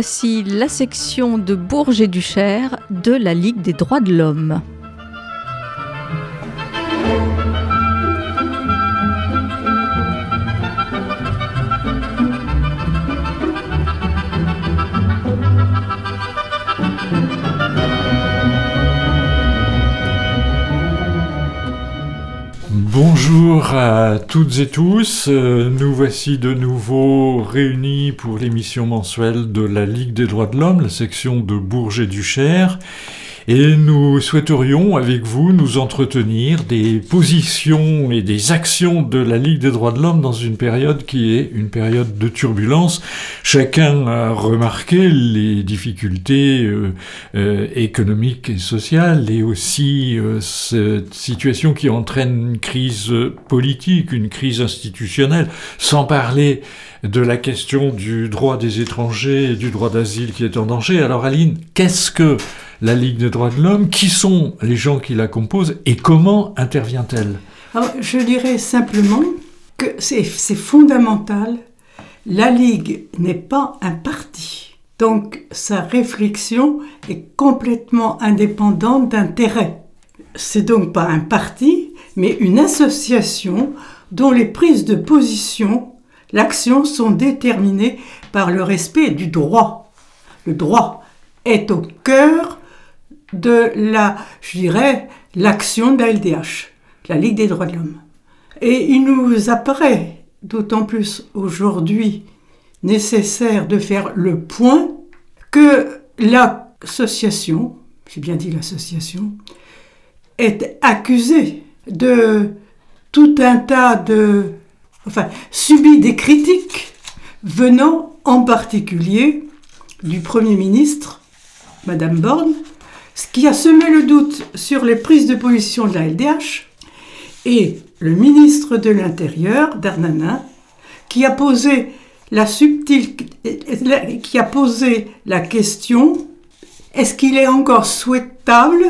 Voici la section de Bourges et du Cher de la Ligue des droits de l'homme. Toutes et tous, euh, nous voici de nouveau réunis pour l'émission mensuelle de la Ligue des droits de l'homme, la section de Bourges et du Cher. Et nous souhaiterions avec vous nous entretenir des positions et des actions de la Ligue des droits de l'homme dans une période qui est une période de turbulence. Chacun a remarqué les difficultés euh, euh, économiques et sociales et aussi euh, cette situation qui entraîne une crise politique, une crise institutionnelle, sans parler de la question du droit des étrangers et du droit d'asile qui est en danger. Alors Aline, qu'est-ce que la Ligue des droits de l'homme Qui sont les gens qui la composent et comment intervient-elle? Je dirais simplement que c'est fondamental. La Ligue n'est pas un parti. Donc sa réflexion est complètement indépendante d'intérêt. C'est donc pas un parti, mais une association dont les prises de position, l'action sont déterminées par le respect du droit. Le droit est au cœur de la, je dirais, l'action de la LDH, la Ligue des droits de l'homme. Et il nous apparaît d'autant plus aujourd'hui nécessaire de faire le point que l'association, j'ai bien dit l'association, est accusée de tout un tas de... enfin, subit des critiques venant en particulier du Premier ministre, Madame Borne, ce qui a semé le doute sur les prises de position de la LDH, et le ministre de l'Intérieur, Darnanin, qui a posé la subtile, qui a posé la question est-ce qu'il est encore souhaitable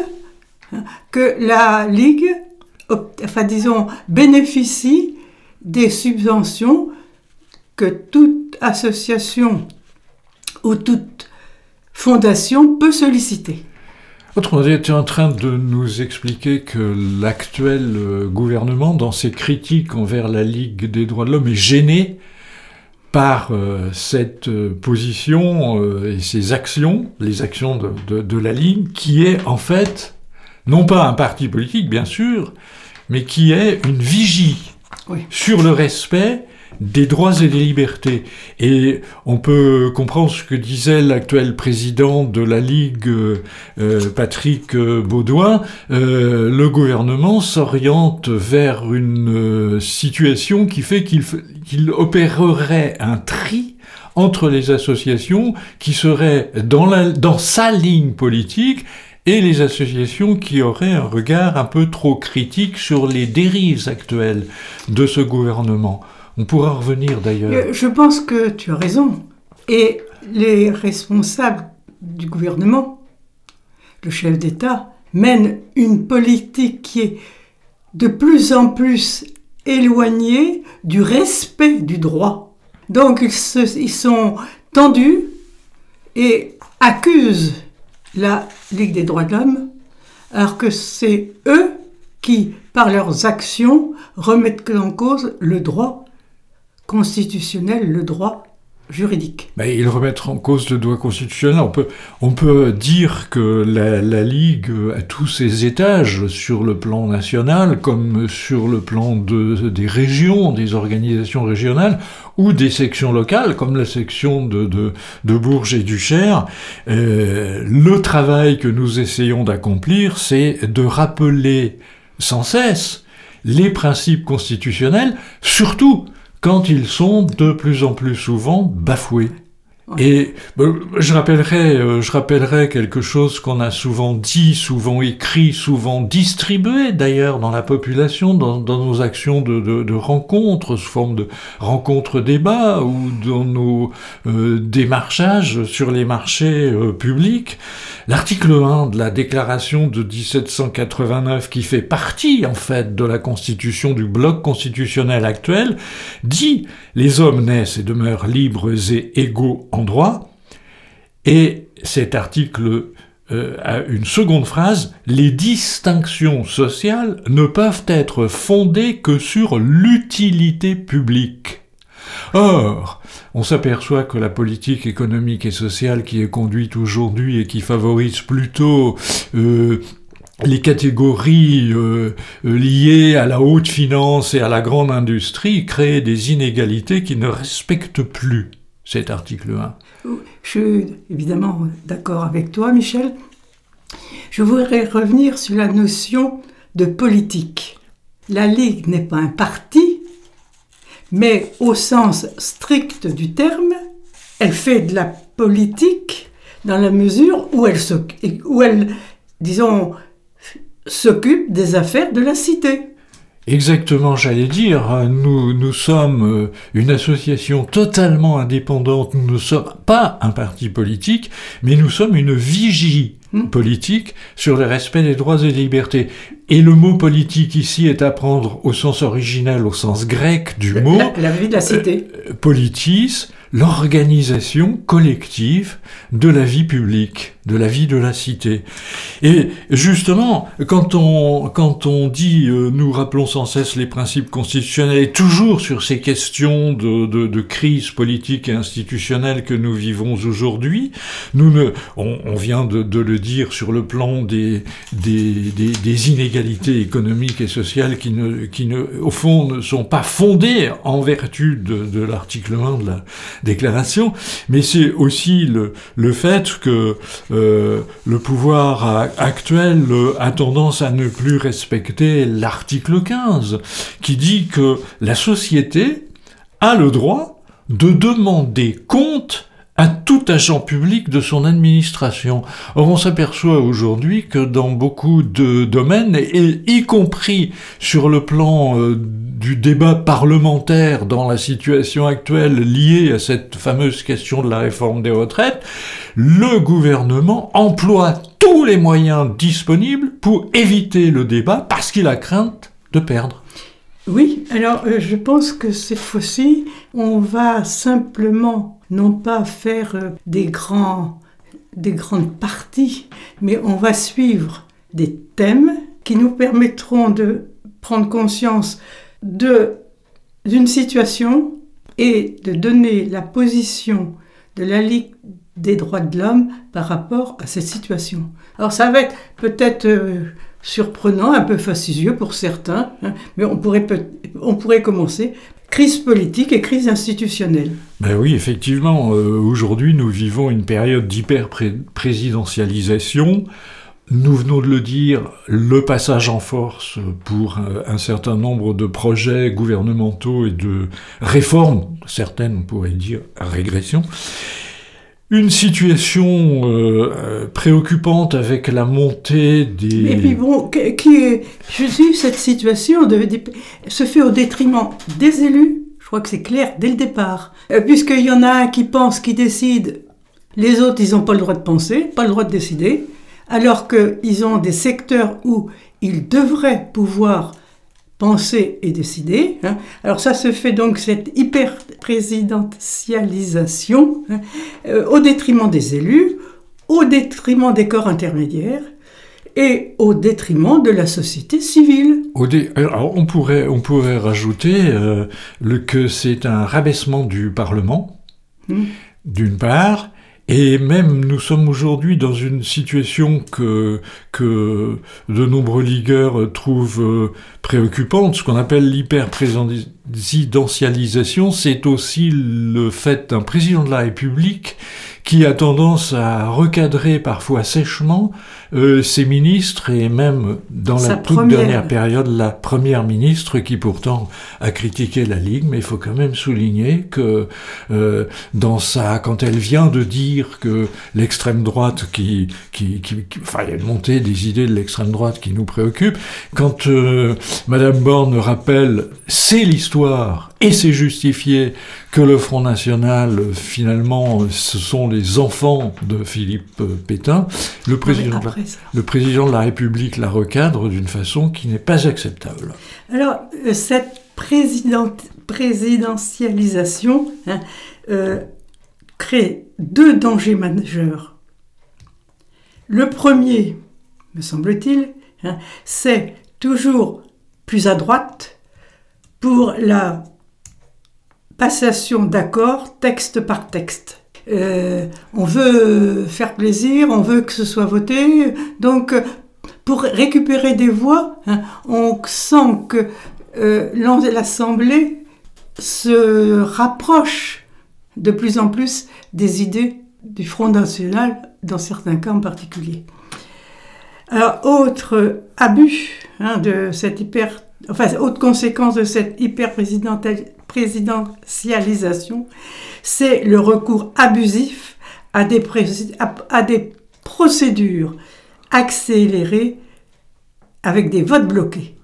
que la Ligue, disons, bénéficie des subventions que toute association ou toute fondation peut solliciter? On était en train de nous expliquer que l'actuel euh, gouvernement, dans ses critiques envers la Ligue des droits de l'homme, est gêné par euh, cette euh, position et ses actions, les actions de, la Ligue, qui est en fait, non pas un parti politique, bien sûr, mais qui est une vigie sur le respect des droits et des libertés. Et on peut comprendre ce que disait l'actuel président de la Ligue, euh, Patrick Baudouin. Euh, le gouvernement s'oriente vers une euh, situation qui fait qu'il opérerait un tri entre les associations qui seraient dans sa ligne politique et les associations qui auraient un regard un peu trop critique sur les dérives actuelles de ce gouvernement. On pourra revenir d'ailleurs. Euh, je pense que tu as raison. Et les responsables du gouvernement, le chef d'État, mènent une politique qui est de plus en plus éloignée du respect du droit. Donc ils, sont tendus et accusent la Ligue des droits de l'homme, alors que c'est eux qui, par leurs actions, remettent en cause le droit constitutionnel le droit juridique. Mais ils remettent en cause le droit constitutionnel. On peut, on peut dire que la, Ligue a tous ses étages sur le plan national comme sur le plan de, des régions, des organisations régionales ou des sections locales comme la section de, de, de Bourges et du Cher. Euh, le travail que nous essayons d'accomplir, c'est de rappeler sans cesse les principes constitutionnels, surtout quand ils sont de plus en plus souvent bafoués. Et euh, je rappellerai, euh, je rappellerai quelque chose qu'on a souvent dit, souvent écrit, souvent distribué d'ailleurs dans la population, dans, nos actions de, rencontres, sous forme de rencontres-débats ou dans nos euh, démarchages sur les marchés publics. L'article 1 de la déclaration de 1789, qui fait partie en fait de la constitution du bloc constitutionnel actuel, dit les hommes naissent et demeurent libres et égaux en droit, Et cet article euh, a une seconde phrase, les distinctions sociales ne peuvent être fondées que sur l'utilité publique. Or, on s'aperçoit que la politique économique et sociale qui est conduite aujourd'hui et qui favorise plutôt euh, les catégories euh, liées à la haute finance et à la grande industrie crée des inégalités qui ne respectent plus cet article 1. Je suis évidemment d'accord avec toi, Michel. Je voudrais revenir sur la notion de politique. La Ligue n'est pas un parti, mais au sens strict du terme, elle fait de la politique dans la mesure où elle, disons, s'occupe des affaires de la cité. Exactement, j'allais dire, hein, nous, nous sommes euh, une association totalement indépendante, nous ne sommes pas un parti politique, mais nous sommes une vigie. Politique sur le respect des droits et des libertés. Et le mot politique ici est à prendre au sens originel, au sens grec du mot. La, vie de la cité. Euh, politis, l'organisation collective de la vie publique, de la vie de la cité. Et justement, quand on, quand on dit, euh, nous rappelons sans cesse les principes constitutionnels, et toujours sur ces questions de, de, de crise politique et institutionnelle que nous vivons aujourd'hui, nous ne, on, on vient de, de, le dire sur le plan des, inégalités économiques et sociales qui, ne, au fond, ne sont pas fondées en vertu de, l'article 1 de la déclaration, mais c'est aussi le, fait que euh, le pouvoir actuel a tendance à ne plus respecter l'article 15, qui dit que la société a le droit de demander compte à tout agent public de son administration. Or, on s'aperçoit aujourd'hui que dans beaucoup de domaines, et y compris sur le plan euh, du débat parlementaire dans la situation actuelle liée à cette fameuse question de la réforme des retraites, le gouvernement emploie tous les moyens disponibles pour éviter le débat parce qu'il a crainte de perdre. Oui, alors euh, je pense que cette fois-ci, on va simplement non pas faire euh, des, grands, des grandes parties, mais on va suivre des thèmes qui nous permettront de prendre conscience d'une situation et de donner la position de la Ligue des droits de l'homme par rapport à cette situation. Alors ça va être peut-être euh, surprenant, un peu fastidieux pour certains, hein, mais on pourrait, on pourrait commencer crise politique et crise institutionnelle. Ben oui, effectivement, euh, aujourd'hui nous vivons une période d'hyper-présidentialisation. Nous venons de le dire, le passage en force pour un certain nombre de projets gouvernementaux et de réformes, certaines on pourrait dire régression. Une situation euh, préoccupante avec la montée des... Et puis bon, qui est, je cette situation se fait au détriment des élus, je crois que c'est clair dès le départ, euh, puisqu'il y en a un qui pense, qui décide, les autres, ils n'ont pas le droit de penser, pas le droit de décider, alors qu'ils ont des secteurs où ils devraient pouvoir penser et décider. Hein. Alors ça se fait donc cette hyper-présidentialisation hein, euh, au détriment des élus, au détriment des corps intermédiaires et au détriment de la société civile. Alors on, pourrait, on pourrait rajouter euh, le, que c'est un rabaissement du Parlement, hmm. d'une part, et même nous sommes aujourd'hui dans une situation que, que de nombreux ligueurs trouvent euh, préoccupante. Ce qu'on appelle l'hyper-présidentialisation, c'est aussi le fait d'un président de la République qui a tendance à recadrer parfois sèchement euh, ses ministres et même dans la toute dernière période la première ministre qui pourtant a critiqué la Ligue, mais il faut quand même souligner que euh, dans sa quand elle vient de dire que l'extrême droite qui, qui, qui, enfin il y a une montée des idées de l'extrême droite qui nous préoccupe, quand euh, Madame Borne rappelle c'est l'histoire et c'est justifié que le Front National, finalement, ce sont les enfants de Philippe Pétain, le président, le président de la République la recadre d'une façon qui n'est pas acceptable. Alors, euh, cette présidentialisation, hein, euh, crée deux dangers majeurs. Le premier, me semble-t-il, hein, c'est toujours plus à droite pour la passation d'accords texte par texte. Euh, on veut faire plaisir, on veut que ce soit voté, donc pour récupérer des voix, hein, on sent que euh, l'Assemblée se rapproche de plus en plus des idées du Front National, dans certains cas en particulier. Alors, autre abus hein, de cette hyper, enfin, autre conséquence de cette hyper-présidentialisation, c'est le recours abusif à des, à des procédures accélérées avec des votes bloqués.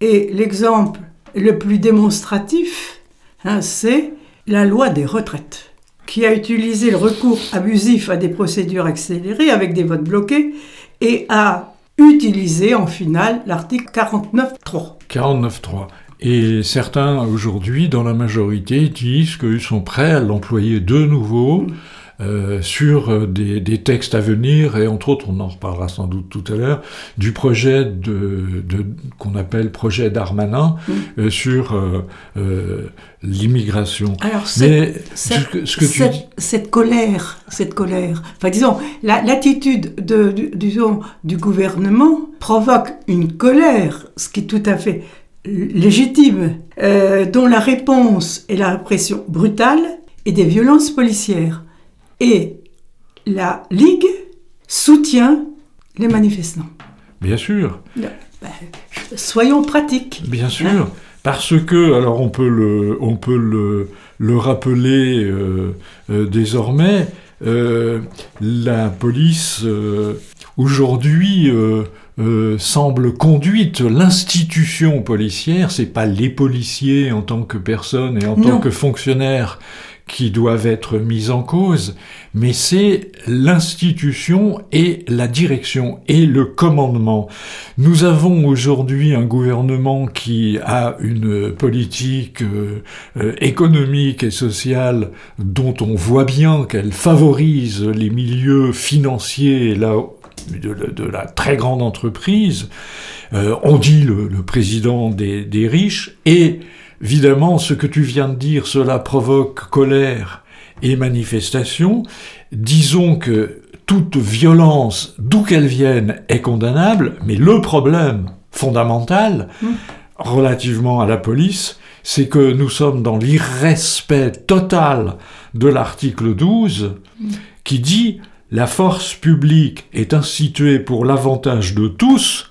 Et l'exemple le plus démonstratif, hein, c'est la loi des retraites, qui a utilisé le recours abusif à des procédures accélérées avec des votes bloqués et a utilisé en finale l'article 49.3. 49.3. Et certains aujourd'hui, dans la majorité, disent qu'ils sont prêts à l'employer de nouveau. Mm. Euh, sur euh, des, des, textes à venir, et entre autres, on en reparlera sans doute tout à l'heure, du projet de, de qu'on appelle projet Darmanin mm. euh, sur euh, euh, l'immigration. Alors, Mais cette, ce que, cette, colère, cette colère, enfin disons, l'attitude de, du, disons, du gouvernement provoque une colère, ce qui est tout à fait légitime, dont la réponse est la répression brutale et des violences policières. Et la Ligue soutient les manifestants. Bien sûr. Ben, soyons pratiques. Bien sûr. Hein. parce que, alors on peut le, on peut le, le rappeler euh, euh, désormais, euh, la police euh, aujourd'hui euh, semble conduite, l'institution policière, c'est pas les policiers en tant que personnes et en non. tant que fonctionnaires qui doivent être mises en cause, mais c'est l'institution et la direction et le commandement. Nous avons aujourd'hui un gouvernement qui a une politique euh, euh, économique et sociale dont on voit bien qu'elle favorise les milieux financiers là de, de, la très grande entreprise. Euh, on dit le, le président des, des riches et Évidemment, ce que tu viens de dire, cela provoque colère et manifestation. Disons que toute violence, d'où qu'elle vienne, est condamnable, mais le problème fondamental, mmh. relativement à la police, c'est que nous sommes dans l'irrespect total de l'article 12, mmh. qui dit la force publique est instituée pour l'avantage de tous,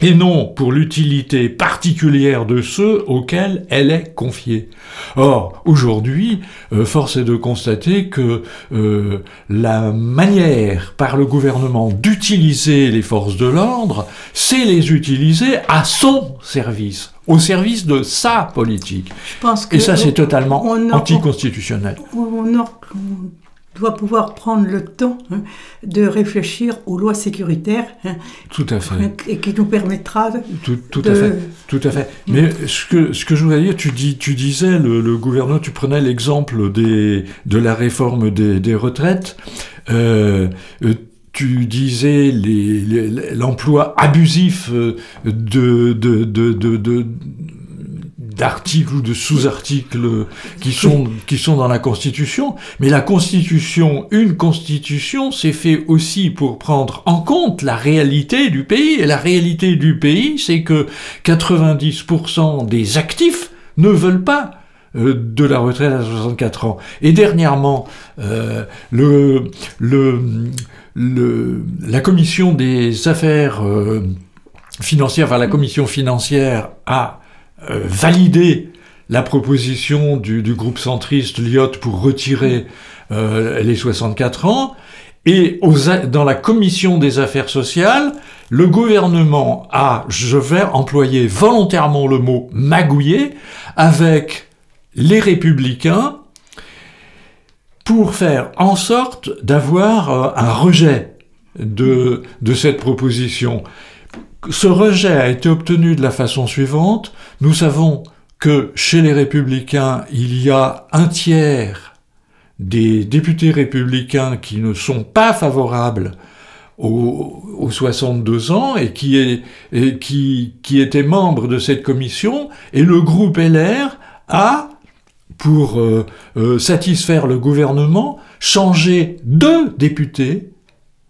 et non pour l'utilité particulière de ceux auxquels elle est confiée. Or, aujourd'hui, euh, force est de constater que euh, la manière par le gouvernement d'utiliser les forces de l'ordre, c'est les utiliser à son service au service de sa politique. Et ça, c'est totalement anticonstitutionnel. On, on, doit pouvoir prendre le temps hein, de réfléchir aux lois sécuritaires. Hein, tout à fait. Et qui nous permettra de... Tout, tout de... à fait. Tout à fait. Mais ce que, ce que je voudrais dire, tu, dis, tu disais, le, le gouvernement, tu prenais l'exemple des, de la réforme des, des retraites. Euh, euh tu disais l'emploi abusif euh, de, de, de, de d'articles ou de sous-articles qui sont, qui sont dans la Constitution, mais la Constitution, une Constitution, c'est fait aussi pour prendre en compte la réalité du pays, et la réalité du pays, c'est que 90% des actifs ne veulent pas euh, de la retraite à 64 ans. Et dernièrement, euh, la commission des affaires euh, financières, enfin la commission financière a euh, valider la proposition du, groupe centriste Lyot pour retirer euh, les 64 ans. Et dans la commission des affaires sociales, le gouvernement a, je vais employer volontairement le mot magouillé, avec les républicains pour faire en sorte d'avoir euh, un rejet de cette proposition. Ce rejet a été obtenu de la façon suivante. Nous savons que chez les républicains, il y a un tiers des députés républicains qui ne sont pas favorables aux, 62 ans et qui, est, et qui, qui était membre de cette commission, et le groupe LR a, pour euh, euh, satisfaire le gouvernement, changé deux députés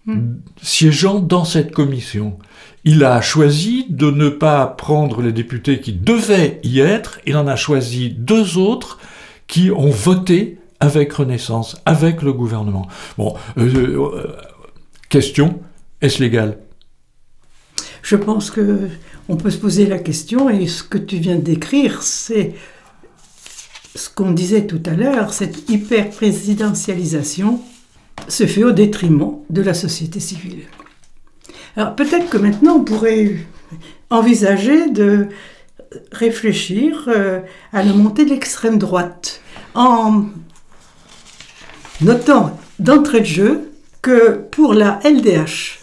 hmm. siégeant dans cette commission. Il a choisi de ne pas prendre les députés qui devaient y être, il en a choisi deux autres qui ont voté avec Renaissance, avec le gouvernement. Bon, euh, Question, est-ce légal? Je pense que on peut se poser la question et ce que tu viens décrire, c'est ce qu'on disait tout à l'heure, cette hyper-présidentialisation se fait au détriment de la société civile. Alors peut-être que maintenant on pourrait envisager de réfléchir euh, à la montée de l'extrême droite en notant d'entrée de jeu que pour la LDH,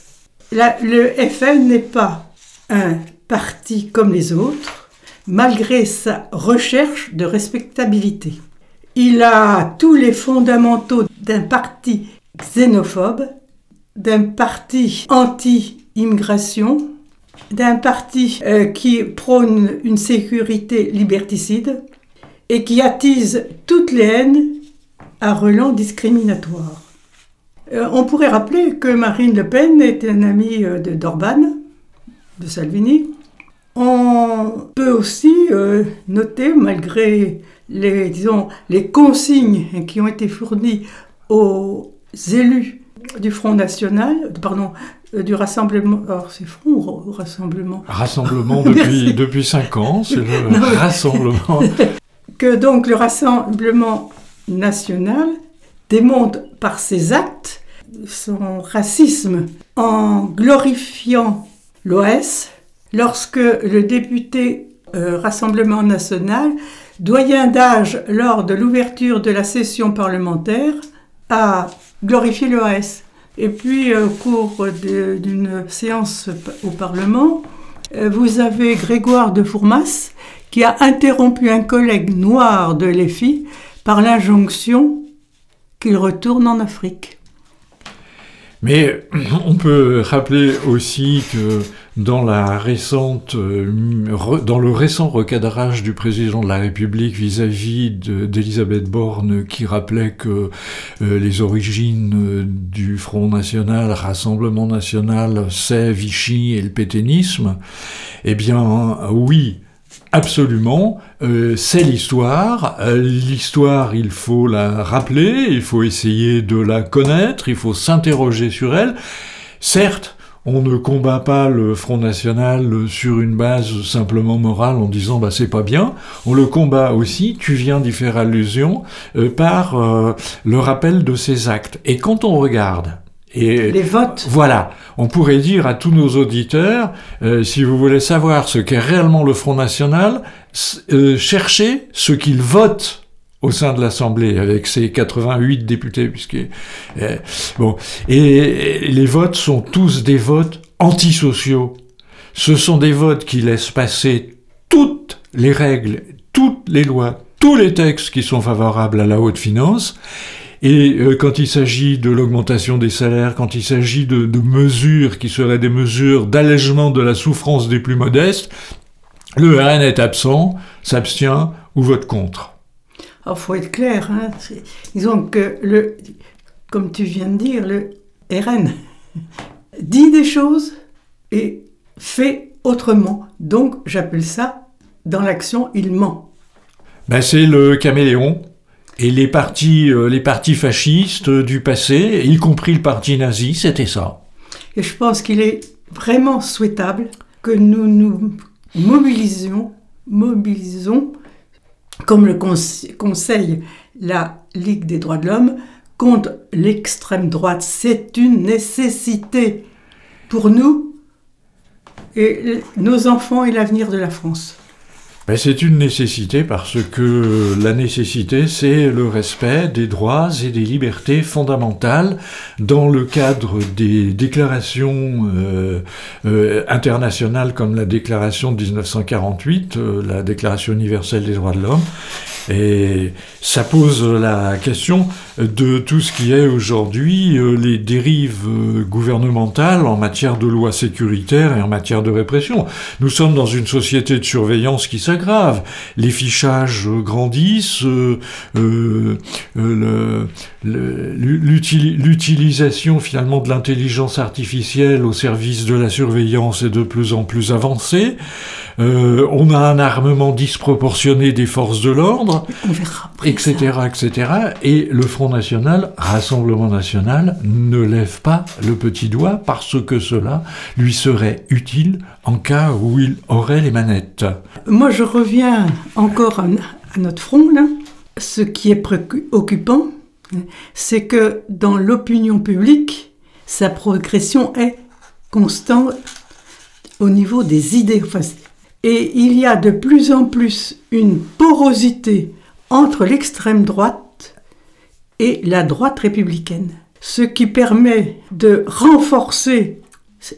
le FN n'est pas un parti comme les autres, malgré sa recherche de respectabilité. Il a tous les fondamentaux d'un parti xénophobe, d'un parti anti-immigration, d'un parti euh, qui prône une sécurité liberticide et qui attise toutes les haines à relents discriminatoires. Euh, on pourrait rappeler que Marine Le Pen était un ami euh, de d'Orban, de Salvini. On peut aussi noter, malgré les, disons, les consignes qui ont été fournies aux élus du Front National, pardon, du Rassemblement. Alors, c'est Front ou Rassemblement Rassemblement depuis, depuis cinq ans, c'est le Rassemblement. que donc le Rassemblement national démontre par ses actes son racisme en glorifiant l'OS lorsque le député euh, Rassemblement national, doyen d'âge lors de l'ouverture de la session parlementaire, a glorifié l'OS. Et puis, euh, au cours d'une séance au Parlement, euh, vous avez Grégoire de Fourmas qui a interrompu un collègue noir de l'EFI par l'injonction qu'il retourne en Afrique. Mais on peut rappeler aussi que euh, dans le récent recadrage du président de la République vis-à-vis d'Elisabeth Borne, qui rappelait que euh, les origines euh, du Front National, Rassemblement National, c'est Vichy et le pétainisme, eh bien oui, Absolument, c'est l'histoire. L'histoire, il faut la rappeler, il faut essayer de la connaître, il faut s'interroger sur elle. Certes, on ne combat pas le Front National sur une base simplement morale en disant bah c'est pas bien. On le combat aussi, tu viens d'y faire allusion, euh, par le rappel de ses actes. Et quand on regarde et les votes. Voilà. On pourrait dire à tous nos auditeurs, euh, si vous voulez savoir ce qu'est réellement le Front National, euh, cherchez ce qu'ils votent au sein de l'Assemblée, avec ses 88 députés, puisque euh, bon, et les votes sont tous des votes antisociaux. Ce sont des votes qui laissent passer toutes les règles, toutes les lois, tous les textes qui sont favorables à la haute finance, et euh, quand il s'agit de l'augmentation des salaires, quand il s'agit de, mesures qui seraient des mesures d'allègement de la souffrance des plus modestes, le RN est absent, s'abstient ou vote contre. Il faut être clair. Hein, disons que, le, comme tu viens de dire, le RN dit des choses et fait autrement. Donc j'appelle ça, dans l'action, il ment. Ben, c'est le caméléon et les partis, euh, les partis fascistes du passé, y compris le parti nazi, c'était ça. Et je pense qu'il est vraiment souhaitable que nous nous mobilisions, mobilisons, comme le conseille la Ligue des droits de l'homme, contre l'extrême droite. C'est une nécessité pour nous et nos enfants et l'avenir de la France. Ben, c'est une nécessité parce que la nécessité, c'est le respect des droits et des libertés fondamentales dans le cadre des déclarations euh, euh, internationales comme la déclaration de 1948, euh, la Déclaration universelle des droits de l'homme, Et ça pose la question de tout ce qui est aujourd'hui euh, les dérives euh, gouvernementales en matière de lois sécuritaires et en matière de répression. Nous sommes dans une société de surveillance qui s'aggrave. Les fichages grandissent, euh, l'utilisation finalement de l'intelligence artificielle au service de la surveillance est de plus en plus avancée. on a un armement disproportionné des forces de l'ordre, etc., etc. Et le Front National, Rassemblement National, ne lève pas le petit doigt parce que cela lui serait utile en cas où il aurait les manettes. Moi, je reviens encore à, notre front, là. Ce qui est préoccupant, c'est que dans l'opinion publique, sa progression est constante au niveau des idées. Et il y a de plus en plus une porosité entre l'extrême droite et la droite républicaine, ce qui permet de renforcer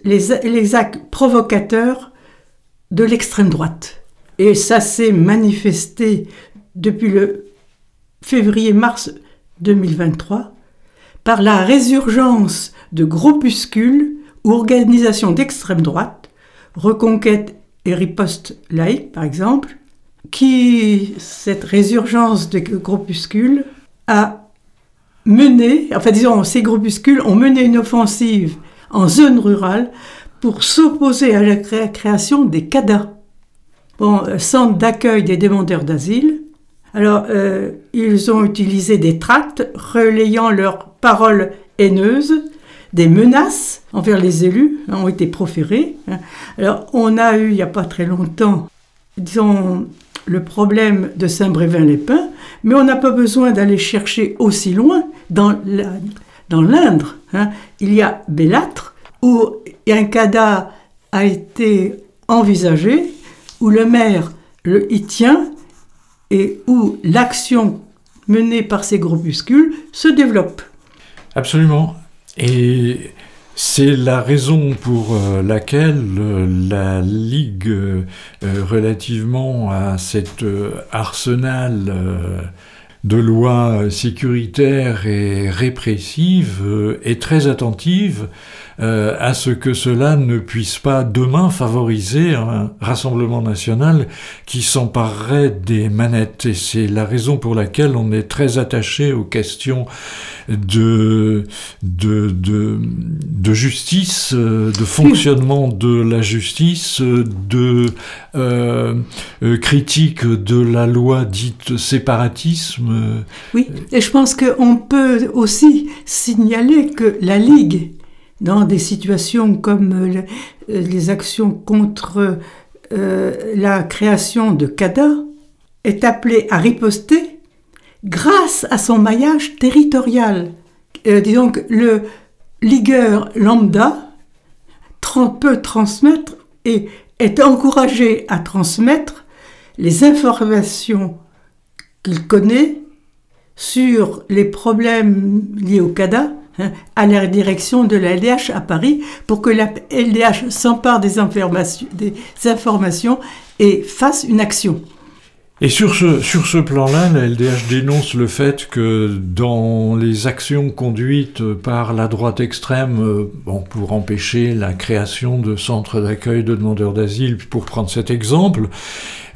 les, actes provocateurs de l'extrême droite. Et ça s'est manifesté depuis le février-mars 2023 par la résurgence de groupuscules ou organisations d'extrême droite, Reconquête et riposte laïque, par exemple, qui, cette résurgence de groupuscules, a mené, enfin disons, ces groupuscules ont mené une offensive en zone rurale pour s'opposer à la création des CADA, bon, euh, centre d'accueil des demandeurs d'asile. Alors, euh, ils ont utilisé des tracts relayant leurs paroles haineuses des menaces envers les élus ont été proférées. Alors, on a eu, il n'y a pas très longtemps, disons, le problème de Saint-Brévin-les-Pins, mais on n'a pas besoin d'aller chercher aussi loin dans l'Indre. Hein. Il y a Bellâtre, où un cadavre a été envisagé, où le maire le, y tient et où l'action menée par ces groupuscules se développe. Absolument. Et c'est la raison pour euh, laquelle euh, la Ligue, euh, relativement à cet arsenal de lois sécuritaires et répressives, est très attentive euh, à ce que cela ne puisse pas demain favoriser un rassemblement national qui s'emparerait des manettes. Et c'est la raison pour laquelle on est très attaché aux questions de, de, de, justice, euh, de fonctionnement de la justice, de euh, critique de la loi dite séparatisme. Oui, et je pense qu'on peut aussi signaler que la Ligue dans des situations comme euh, euh, les actions contre euh, la création de CADA, est appelé à riposter grâce à son maillage territorial. disons que le ligueur lambda peut transmettre et est encouragé à transmettre les informations qu'il connaît sur les problèmes liés au CADA à la direction de la LDH à Paris pour que la LDH s'empare des informations, et fasse une action. Et sur ce, plan-là, la LDH dénonce le fait que dans les actions conduites par la droite extrême, euh, pour empêcher la création de centres d'accueil de demandeurs d'asile, pour prendre cet exemple,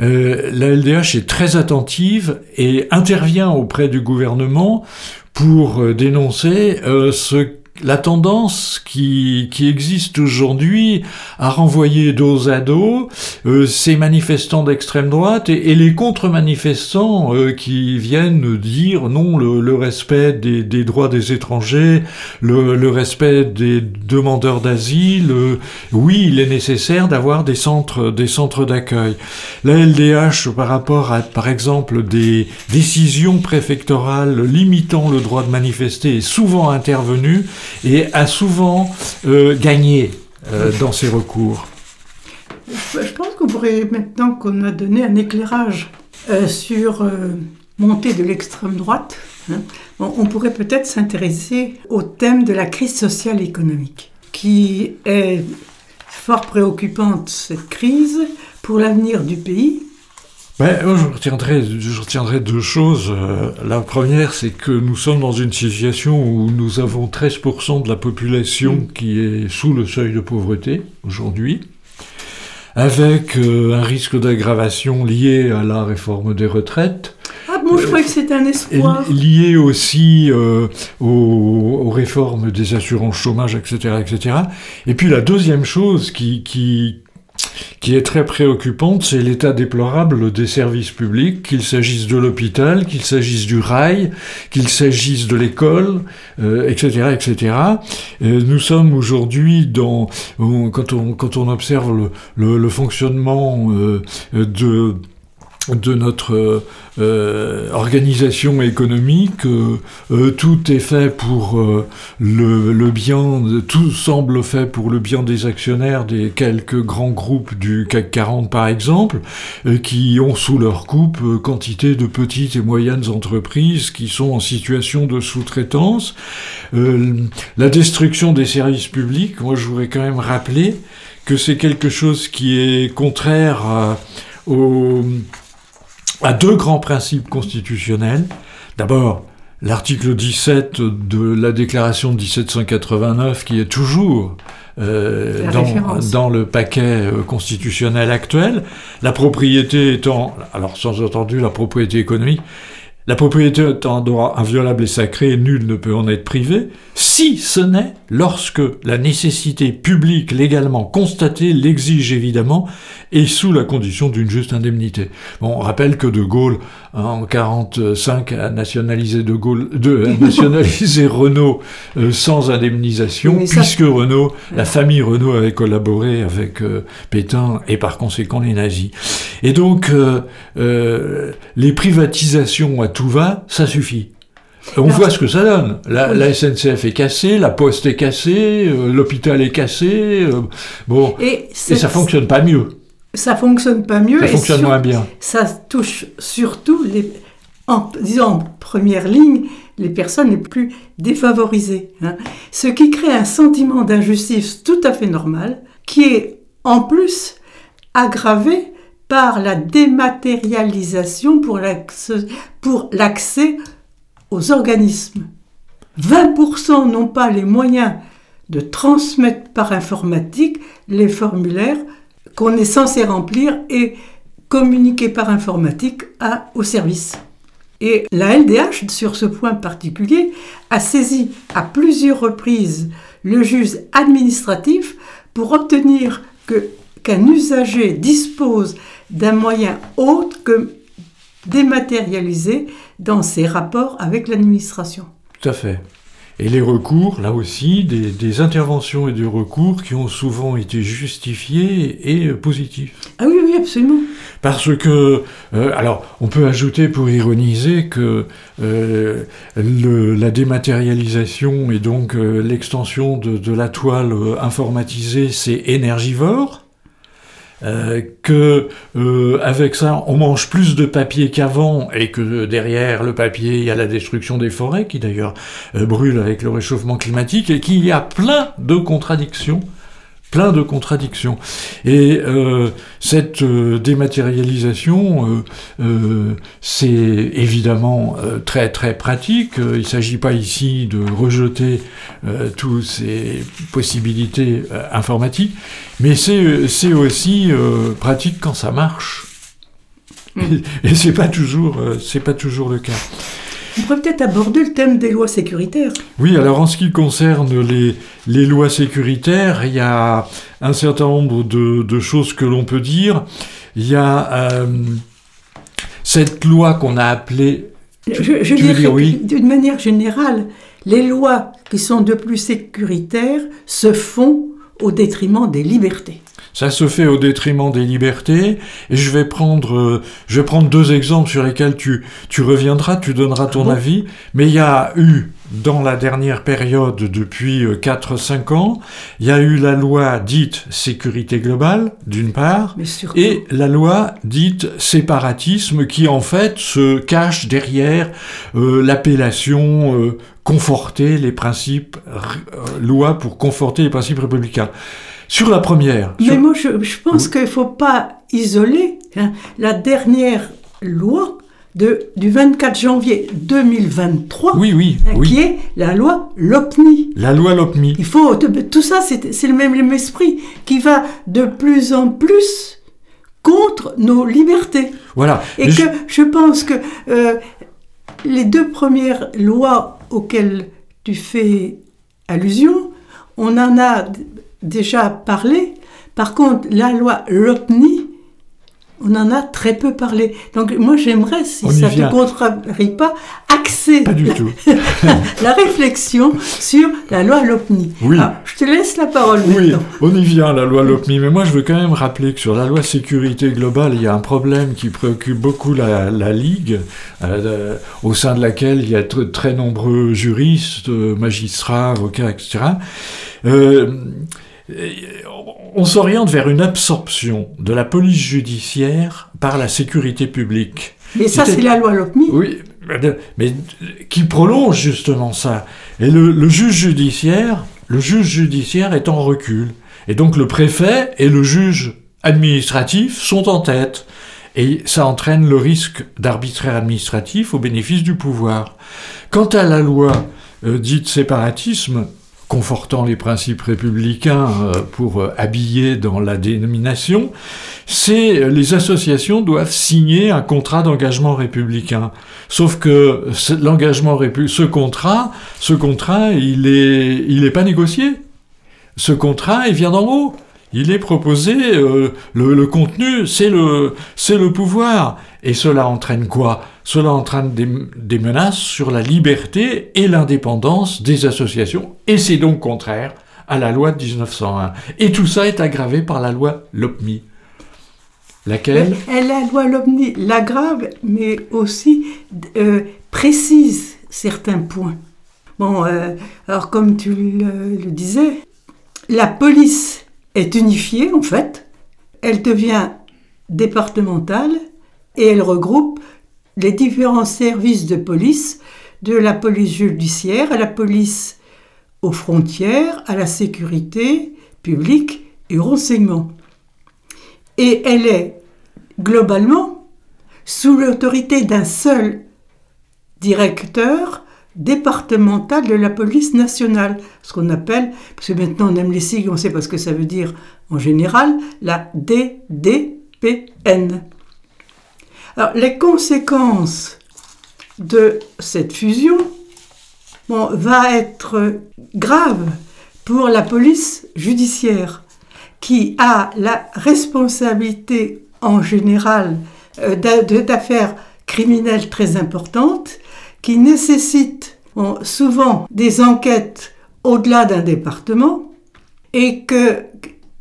euh, la LDH est très attentive et intervient auprès du gouvernement pour euh, dénoncer euh, ce la tendance qui, qui existe aujourd'hui à renvoyer dos à dos euh, ces manifestants d'extrême droite et, les contre-manifestants euh, qui viennent dire non le, le respect des, des, droits des étrangers, le, le respect des demandeurs d'asile, euh, oui il est nécessaire d'avoir des centres des centres d'accueil. La LDH par rapport à par exemple des décisions préfectorales limitant le droit de manifester est souvent intervenue et a souvent euh, gagné euh, dans ses recours. Je pense qu'on pourrait, maintenant qu'on a donné un éclairage euh, sur montée de l'extrême droite, hein, on pourrait peut-être s'intéresser au thème de la crise sociale et économique, qui est fort préoccupante, cette crise, pour l'avenir du pays, ben, je, retiendrai, je retiendrai deux choses. Euh, la première, c'est que nous sommes dans une situation où nous avons 13% de la population mm. qui est sous le seuil de pauvreté aujourd'hui, avec euh, un risque d'aggravation lié à la réforme des retraites. Ah bon, je croyais que c'était un espoir. Lié aussi euh, aux, aux, réformes des assurances chômage, etc., etc. Et puis la deuxième chose qui, qui, qui est très préoccupante, c'est l'état déplorable des services publics, qu'il s'agisse de l'hôpital, qu'il s'agisse du rail, qu'il s'agisse de l'école, etc., euh, etc. Euh, nous sommes aujourd'hui dans, quand on, quand on observe le, le, fonctionnement euh, de de notre euh, organisation économique, euh, euh, tout est fait pour le, le, bien, tout semble fait pour le bien des actionnaires des quelques grands groupes du CAC 40 par exemple, qui ont sous leur coupe quantité de petites et moyennes entreprises qui sont en situation de sous-traitance. la destruction des services publics, moi je voudrais quand même rappeler que c'est quelque chose qui est contraire au à deux grands principes constitutionnels. D'abord, l'article 17 de la déclaration de 1789 qui est toujours euh, dans, dans, le paquet euh, constitutionnel actuel, la propriété étant, alors sans entendu la propriété économique, la propriété est un droit inviolable et sacré, nul ne peut en être privé, si ce n'est lorsque la nécessité publique légalement constatée l'exige évidemment et sous la condition d'une juste indemnité. Bon, on rappelle que De Gaulle, en 45, a nationalisé De Gaulle, de, a nationalisé Renault euh, sans indemnisation, puisque Renault, la famille Renault avait collaboré avec euh, Pétain et par conséquent les nazis. Et donc, euh, les privatisations à tout va, ça suffit. On voit ce que ça donne. La, SNCF est cassée, la Poste est cassée, euh, l'hôpital est cassé. Euh, bon, et, ça fonctionne pas mieux. Ça fonctionne pas mieux. Ça fonctionne moins bien. Ça touche surtout les, en, disons en première ligne, les personnes les plus défavorisées. Hein. Ce qui crée un sentiment d'injustice tout à fait normal, qui est en plus aggravé par la dématérialisation pour l'accès aux organismes. 20% n'ont pas les moyens de transmettre par informatique les formulaires qu'on est censé remplir et communiquer par informatique à, au service. Et la LDH, sur ce point particulier, a saisi à plusieurs reprises le juge administratif pour obtenir qu'un usager dispose d'un moyen autre que dématérialisé dans ses rapports avec l'administration. Tout à fait. Et les recours, là aussi, des, interventions et des recours qui ont souvent été justifiés et positifs. Ah oui, oui, absolument. Parce que, euh, alors, on peut ajouter pour ironiser que euh, la dématérialisation et donc euh, l'extension de, la toile informatisée, c'est énergivore. Euh, que euh, avec ça on mange plus de papier qu'avant et que derrière le papier il y a la destruction des forêts qui d'ailleurs euh, brûle avec le réchauffement climatique et qu'il y a plein de contradictions plein de contradictions. Et euh, cette euh, dématérialisation, euh, c'est évidemment très très pratique. Il ne s'agit pas ici de rejeter toutes ces possibilités informatiques, mais c'est aussi pratique quand ça marche. Mm. Et, et c'est pas toujours c'est pas toujours le cas. On pourrait peut-être aborder le thème des lois sécuritaires. Oui, alors en ce qui concerne les, les lois sécuritaires, il y a un certain nombre de, de choses que l'on peut dire. Il y a euh, cette loi qu'on a appelée... Je, je dirais oui? d'une manière générale, les lois qui sont de plus sécuritaires se font au détriment des libertés. Ça se fait au détriment des libertés. Et je vais prendre, euh, je vais prendre deux exemples sur lesquels tu, tu reviendras, tu donneras ton ah avis. Mais il y a eu, dans la dernière période, depuis 4-5 euh, ans, il y a eu la loi dite sécurité globale, d'une part, et la loi dite séparatisme, qui en fait se cache derrière euh, l'appellation conforter les principes, loi pour conforter les principes républicains. Sur la première. Mais moi, je, pense qu'il ne faut pas isoler hein, la dernière loi de, du 24 janvier 2023, Oui, oui, hein, oui. qui est la loi LOPNI. La loi Lopmi. Il faut tout ça, c'est le même, le même esprit qui va de plus en plus contre nos libertés. Voilà. Et Mais que je- je pense que euh, les deux premières lois auxquelles tu fais allusion, on en a déjà parlé. Par contre, la loi LOPNI, on en a très peu parlé. Donc moi j'aimerais, si ça ne te contrarie pas, axer Pas du la, tout. la réflexion sur la loi LOPNI. Oui. Alors, je te laisse la parole Oui, maintenant. on y vient, la loi LOPMI. Mais moi, je veux quand même rappeler que sur la loi sécurité globale, il y a un problème qui préoccupe beaucoup la, la Ligue, euh, au sein de laquelle il y a tr- très nombreux juristes, euh, magistrats, avocats, etc. Euh, on s'oriente vers une absorption de la police judiciaire par la sécurité publique. Mais ça, c'est la loi LOPNI. Oui, mais qui prolonge justement ça. Et le, le juge judiciaire, le juge judiciaire est en recul. Et donc le préfet et le juge administratif sont en tête. Et ça entraîne le risque d'arbitraire administratif au bénéfice du pouvoir. Quant à la loi euh, dite séparatisme, confortant les principes républicains euh, pour euh, habiller dans la dénomination, c'est euh, les associations doivent signer un contrat d'engagement républicain. Sauf que l'engagement ce contrat, ce contrat, il est, il est pas négocié. Ce contrat, il vient d'en haut. Il est proposé, euh, le, contenu, c'est le, pouvoir. Et cela entraîne quoi? Cela entraîne des, menaces sur la liberté et l'indépendance des associations. Et c'est donc contraire à la loi de 1901. Et tout ça est aggravé par la loi LOPMI. Laquelle? Elle, la loi LOPNI l'aggrave, mais aussi euh, précise certains points. Bon, euh, alors comme tu le disais, la police est unifiée en fait, elle devient départementale et elle regroupe les différents services de police, de la police judiciaire à la police aux frontières, à la sécurité publique et au renseignement. Et elle est globalement sous l'autorité d'un seul directeur départemental de la police nationale, ce qu'on appelle, parce que maintenant on aime les sigles, on sait pas ce que ça veut dire en général, la DDPN. Alors les conséquences de cette fusion va être grave pour la police judiciaire qui a la responsabilité en général euh, d'affaires criminelles très importantes qui nécessitent bon, souvent des enquêtes au-delà d'un département et que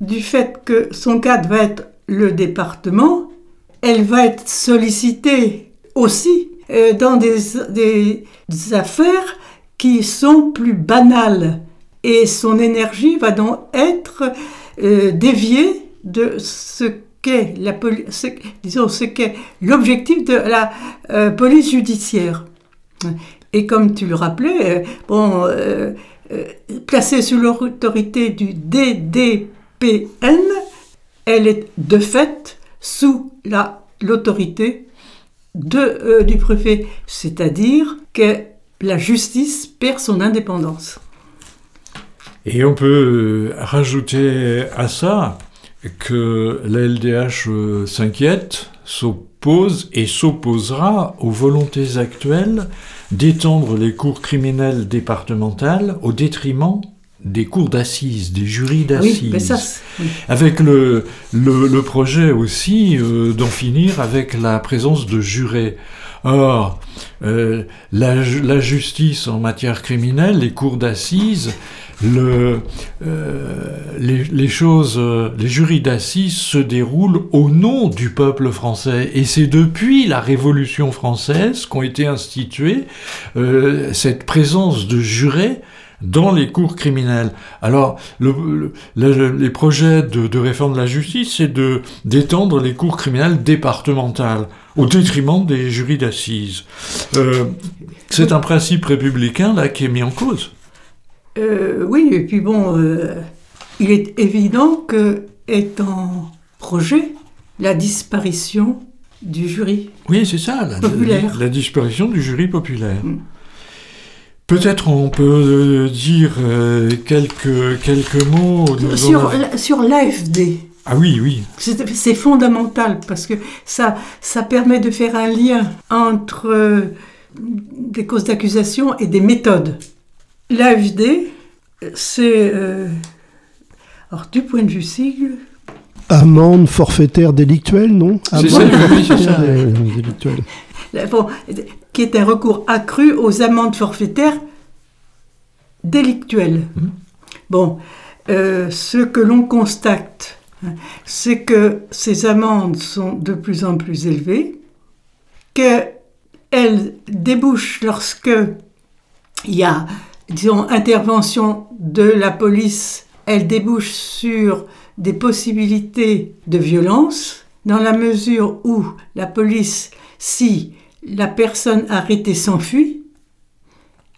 du fait que son cadre va être le département, elle va être sollicitée aussi euh, dans des, affaires qui sont plus banales et son énergie va donc être euh, déviée de ce qu'est ce- qu'est l'objectif de la euh, police judiciaire. Et comme tu le rappelais, euh, euh, euh, placée sous l'autorité du DDPN, elle est de fait sous la- l'autorité de, euh, du préfet, c'est-à-dire que la justice perd son indépendance. Et on peut rajouter à ça que la LDH s'inquiète, s'oppose et s'opposera aux volontés actuelles d'étendre les cours criminelles départementales au détriment des cours d'assises, des jurys d'assises. Oui, ça, oui. Avec le, le, le projet aussi euh, d'en finir avec la présence de jurés. Or, euh, la, ju- la justice en matière criminelle, les cours d'assises, euh, les, choses, euh, les jurys d'assises se déroulent au nom du peuple français. Et c'est depuis la Révolution française qu'ont été instituées cette présence de jurés dans les cours criminelles. Alors, le- le- le- les projets de, de réforme de la justice, c'est de d'étendre les cours criminelles départementales au détriment des jurys d'assises. Euh, c'est un principe républicain là qui est mis en cause. Euh, oui, et puis bon, euh, il est évident que est en projet la disparition du jury. Oui, c'est ça, la, Populaire. la disparition du jury populaire. Mm. Peut-être on peut euh, dire euh, quelques, quelques mots. Sur, la- sur l'AFD, Ah oui, oui. c'est c'est fondamental parce que ça, ça permet de faire un lien entre euh, des causes d'accusation et des méthodes. L'AFD, c'est... euh, alors, du point de vue sigle, Amende forfaitaire délictuelle, non? C'est Amende forfaitaire, délictuelle. bon, qui est un recours accru aux amendes forfaitaires délictuelles. Mhm. Bon, euh, ce que l'on constate, hein, c'est que ces amendes sont de plus en plus élevées, qu'elles débouchent lorsque il y a, disons, intervention de la police, elles débouchent sur des possibilités de violence, dans la mesure où la police, si la personne arrêtée s'enfuit,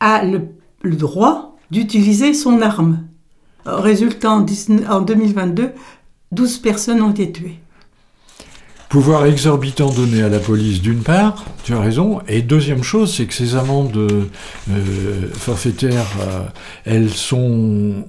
a le, le droit d'utiliser son arme. Résultat, en 19 en 2022, 12 personnes ont été tuées. Pouvoir exorbitant donné à la police d'une part, tu as raison, et deuxième chose, c'est que ces amendes euh, forfaitaires, euh, elles sont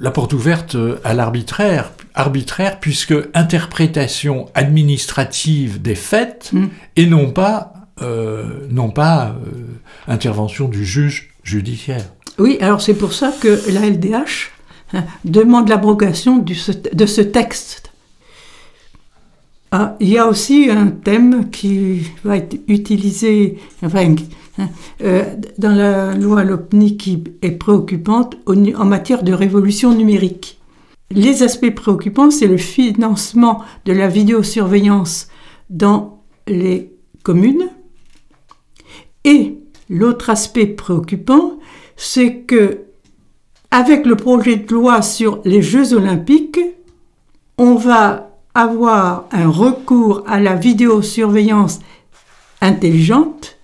la porte ouverte à l'arbitraire, arbitraire, puisque interprétation administrative des faits Mm. et non pas, euh, non pas euh, intervention du juge judiciaire. Oui, alors c'est pour ça que la LDH hein, demande l'abrogation de ce texte. Ah, il y a aussi un thème qui va être utilisé hein, euh, dans la loi Lopni qui est préoccupante en matière de révolution numérique. Les aspects préoccupants, c'est le financement de la vidéosurveillance dans les communes. Et l'autre aspect préoccupant, c'est que avec le projet de loi sur les Jeux olympiques, on va avoir un recours à la vidéosurveillance intelligente,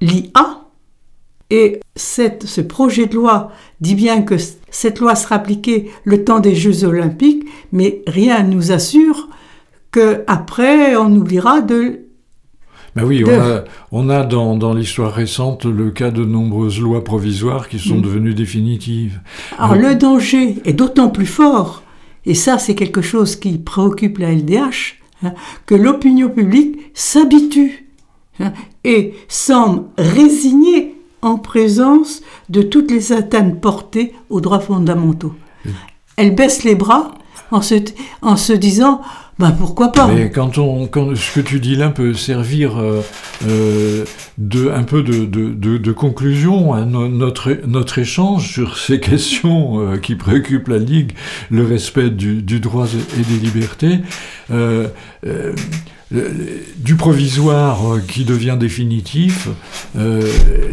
l'IA, et ce projet de loi dit bien que cette loi sera appliquée le temps des Jeux olympiques, mais rien ne nous assure que après on oubliera de Ben oui, on a, on a dans, dans l'histoire récente le cas de nombreuses lois provisoires qui sont Mm. devenues définitives. Alors le danger est d'autant plus fort, et ça c'est quelque chose qui préoccupe la LDH, hein, que l'opinion publique s'habitue hein, et semble résignée en présence de toutes les atteintes portées aux droits fondamentaux. Elle baisse les bras en se, en se disant, ben pourquoi pas. Mais quand on, quand ce que tu dis là peut servir euh, euh, de, un peu de, de, de, de conclusion à no- notre, notre échange sur ces questions euh, qui préoccupent la Ligue, le respect du, du droit et des libertés, euh, euh, du provisoire euh, qui devient définitif, euh,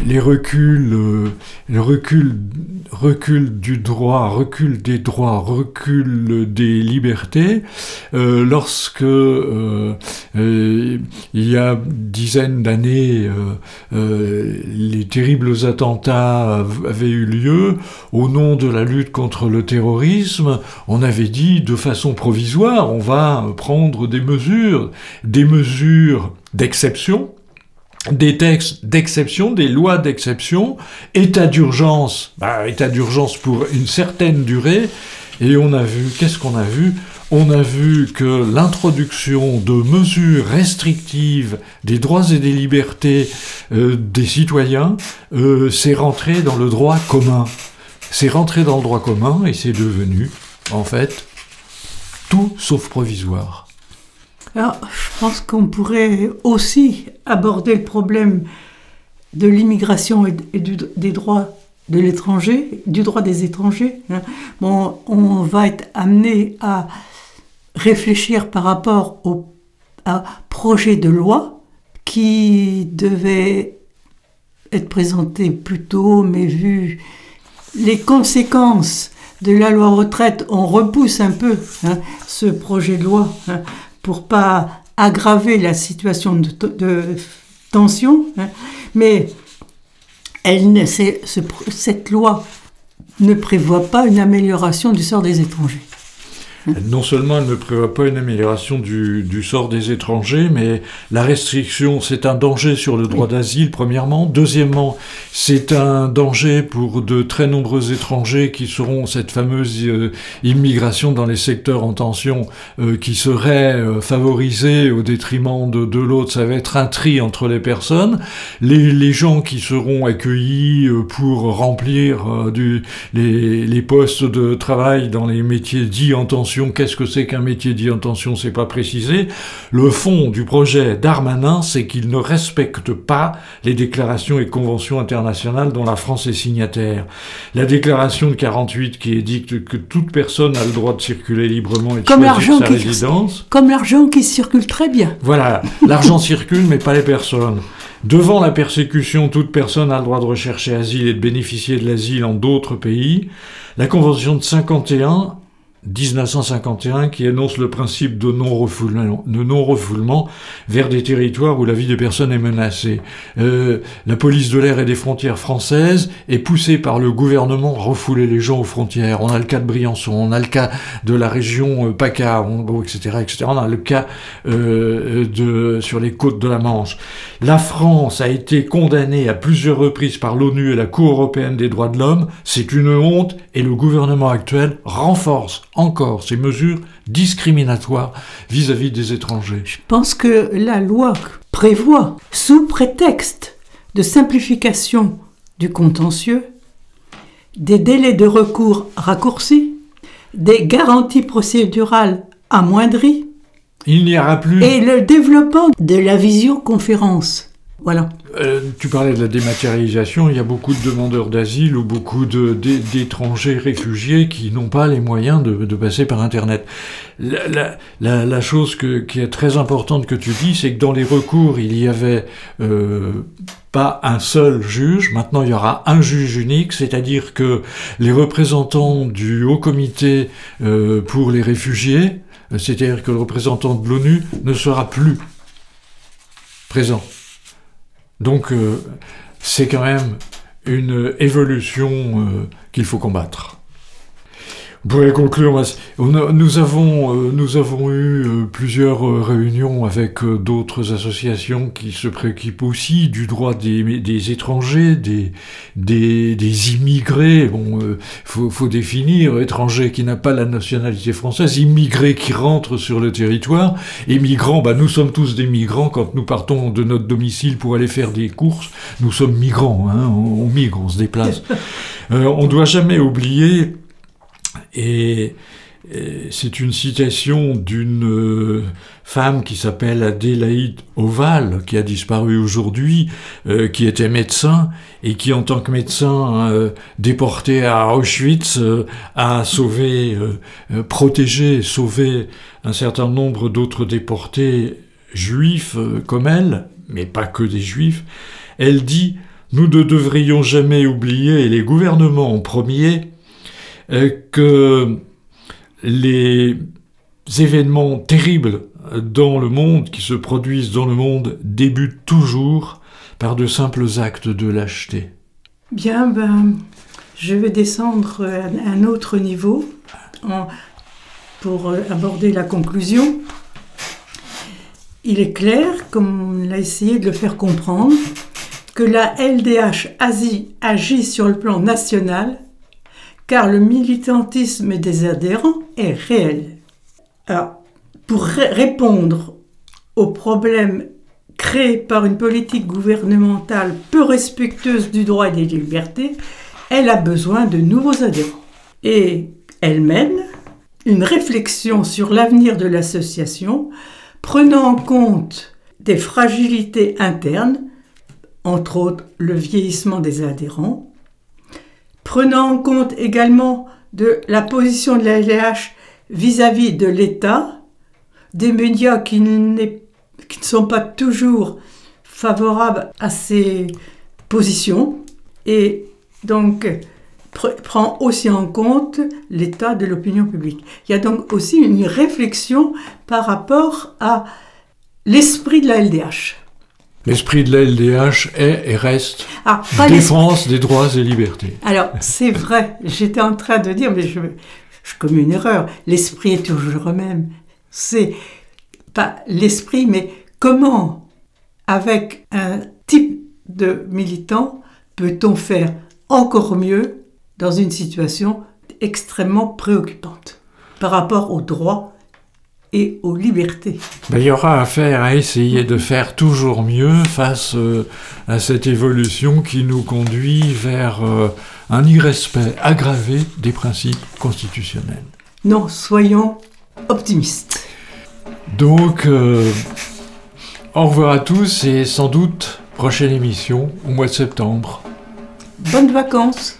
les reculs, euh, le recul, recul du droit, recul des droits, recul des libertés, lorsque il y a dizaines d'années, les terribles attentats av- avaient eu lieu au nom de la lutte contre le terrorisme, on avait dit de façon provisoire, on va prendre des mesures, des mesures d'exception, des textes d'exception, des lois d'exception, état d'urgence, bah, état d'urgence pour une certaine durée, et on a vu, qu'est-ce qu'on a vu? On a vu que l'introduction de mesures restrictives des droits et des libertés euh, des citoyens, euh, c'est rentré dans le droit commun. C'est rentré dans le droit commun et c'est devenu, en fait, tout sauf provisoire. Alors, je pense qu'on pourrait aussi aborder le problème de l'immigration et, du- des droits de l'étranger, du droit des étrangers. hein. On va être amené à réfléchir par rapport au projet de loi qui devait être présenté plus tôt, mais vu les conséquences de la loi retraite, on repousse un peu hein, ce projet de loi hein, pour pas aggraver la situation de, tension. hein. mais cette loi ne prévoit pas une amélioration du sort des étrangers. Non seulement elle ne prévoit pas une amélioration du, du sort des étrangers, mais la restriction, c'est un danger sur le droit d'asile, premièrement. Deuxièmement, c'est un danger pour de très nombreux étrangers qui seront cette fameuse euh, immigration dans les secteurs en tension euh, qui serait euh, favorisée au détriment de, de l'autre. Ça va être un tri entre les personnes. Les, les gens qui seront accueillis euh, pour remplir euh, du, les, les postes de travail dans les métiers dits en tension. Qu'est-ce que c'est qu'un métier dit en tension C'est pas précisé. Le fond du projet Darmanin, c'est qu'il ne respecte pas les déclarations et conventions internationales dont la France est signataire. La déclaration de 48 qui édicte que toute personne a le droit de circuler librement et de Comme choisir sa qui- résidence. Comme l'argent qui circule très bien. Voilà, l'argent circule, mais pas les personnes. Devant la persécution, toute personne a le droit de rechercher asile et de bénéficier de l'asile en d'autres pays. La Convention de 51, 1951, qui énonce le principe de non-refoulement vers des territoires où la vie des personnes est menacée. Euh, la police de l'air et des frontières françaises est poussée par le gouvernement à refouler les gens aux frontières. On a le cas de Briançon, on a le cas de la région euh, PACA, etc., etc. On a le cas euh, de, sur les côtes de la Manche. La France a été condamnée à plusieurs reprises par l'ONU et la Cour européenne des droits de l'homme. C'est une honte et le gouvernement actuel renforce encore ces mesures discriminatoires vis-à-vis des étrangers. Je pense que la loi prévoit, sous prétexte de simplification du contentieux, des délais de recours raccourcis, des garanties procédurales amoindries Il n'y aura plus... et le développement de la visioconférence. Voilà. Euh, tu parlais de la dématérialisation, il y a beaucoup de demandeurs d'asile ou beaucoup d'étrangers réfugiés qui n'ont pas les moyens de, de passer par Internet. La, la- la- la chose que- qui est très importante que tu dis, c'est que dans les recours, il y avait euh, pas un seul juge, maintenant il y aura un juge unique, c'est-à-dire que les représentants du Haut Comité euh, pour les réfugiés, euh, c'est-à-dire que le représentant de l'ONU ne sera plus présent. Donc euh, c'est quand même une évolution euh, qu'il faut combattre. Pourrait conclure. on a- nous, avons, euh, nous avons eu euh, plusieurs euh, réunions avec euh, d'autres associations qui se préoccupent aussi du droit des, des étrangers, des, des, des immigrés. Bon, euh, faut, faut définir étranger qui n'a pas la nationalité française, immigré qui rentre sur le territoire. Et migrants, bah, nous sommes tous des migrants. Quand nous partons de notre domicile pour aller faire des courses, nous sommes migrants. Hein, on, on migre, on se déplace. Euh, on ne doit jamais oublier, et, c'est une citation d'une euh, femme qui s'appelle Adélaïde Oval, qui a disparu aujourd'hui, euh, qui était médecin et qui, en tant que médecin euh, déporté à Auschwitz, a sauvé, protégé, sauvé un certain nombre d'autres déportés juifs comme elle, mais pas que des juifs. Elle dit Nous ne devrions jamais oublier, et les gouvernements en premier, que les événements terribles dans le monde, qui se produisent dans le monde, débutent toujours par de simples actes de lâcheté. Bien, ben, je vais descendre à un autre niveau pour euh, aborder la conclusion. Il est clair, comme on l'a essayé de le faire comprendre, que la LDH Asie agit sur le plan national car le militantisme des adhérents est réel. Pour ré- répondre aux problèmes créés par une politique gouvernementale peu respectueuse du droit et des libertés, elle a besoin de nouveaux adhérents. Et elle mène une réflexion sur l'avenir de l'association, prenant en compte des fragilités internes, entre autres le vieillissement des adhérents, prenant en compte également de la position de la LDH vis-à-vis de l'État, des médias qui, ne sont pas toujours favorables à ces positions, et donc pr- prend aussi en compte l'état de l'opinion publique. Il y a donc aussi une réflexion par rapport à l'esprit de la LDH. L'esprit de la LDH est et reste Ah, défense des droits et libertés. Alors, c'est vrai, j'étais en train de dire, mais je, je commets une erreur. L'esprit est toujours le même. C'est pas l'esprit, mais comment, avec un type de militant, peut-on faire encore mieux dans une situation extrêmement préoccupante par rapport aux droits et aux libertés. Ben, il y aura affaire à essayer de faire toujours mieux face euh, à cette évolution qui nous conduit vers euh, un irrespect aggravé des principes constitutionnels. Non, soyons optimistes. Donc, euh, au revoir à tous et sans doute prochaine émission au mois de septembre. Bonnes vacances